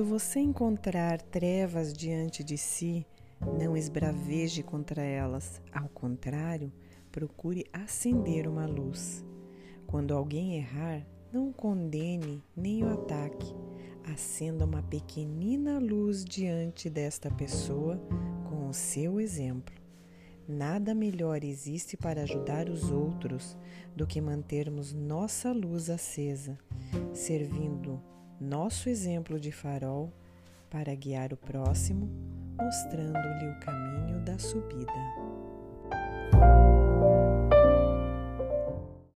Quando você encontrar trevas diante de si, não esbraveje contra elas. Ao contrário, procure acender uma luz. Quando alguém errar, não condene nem o ataque. Acenda uma pequenina luz diante desta pessoa com o seu exemplo. Nada melhor existe para ajudar os outros do que mantermos nossa luz acesa, servindo nosso exemplo de farol para guiar o próximo, mostrando-lhe o caminho da subida.